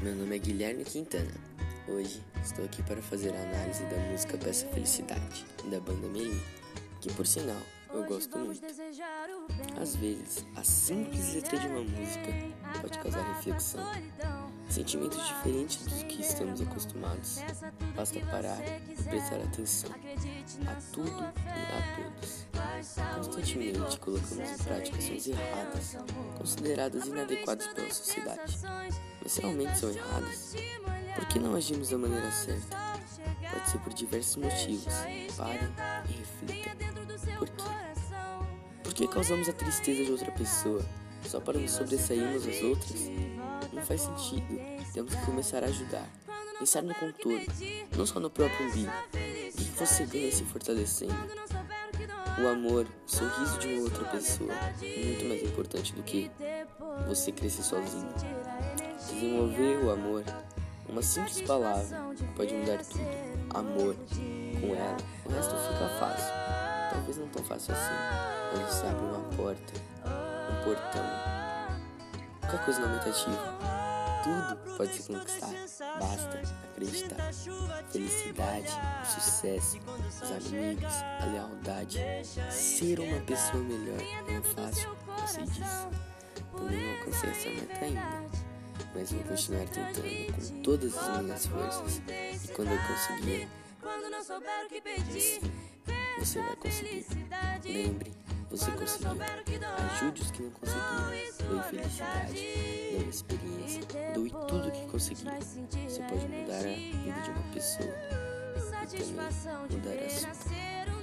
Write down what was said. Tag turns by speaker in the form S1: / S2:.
S1: Meu nome é Guilherme Quintana. Hoje estou aqui para fazer a análise da música Peça Felicidade, da banda Meli, que por sinal eu gosto muito. Às vezes, a simples letra de uma música pode causar reflexão, sentimentos diferentes dos que estamos acostumados. Basta parar e prestar atenção a tudo e a todos. Constantemente colocamos em prática ações erradas, consideradas inadequadas pela sociedade. Mas realmente são erradas? Por que não agimos da maneira certa? Pode ser por diversos motivos. Parem e que causamos a tristeza de outra pessoa só para nos sobressairmos às outras? Não faz sentido. Temos que começar a ajudar. Pensar no contorno, não só no próprio umbigo. O que você ganha se fortalecendo? O amor, o sorriso de uma outra pessoa é muito mais importante do que você crescer sozinho. Desenvolver o amor, uma simples palavra, pode mudar tudo. Amor, com ela, o resto fica fácil. Talvez não tão fácil assim, mas você abre uma porta, um portão. Qualquer coisa no aumentativo tudo pode se conquistar. Basta acreditar. Felicidade, sucesso, os amigos, a lealdade. Ser uma pessoa melhor não é fácil, eu sei disso. Também não alcancei essa meta ainda. Mas vou continuar tentando com todas as minhas forças. E quando eu conseguir, sim, você vai conseguir. Lembre, você conseguiu. Ajude os que não conseguiram. Doe felicidade, doe experiência, doe tudo que conseguir. Você pode mudar a vida de uma pessoa e também mudar a sua.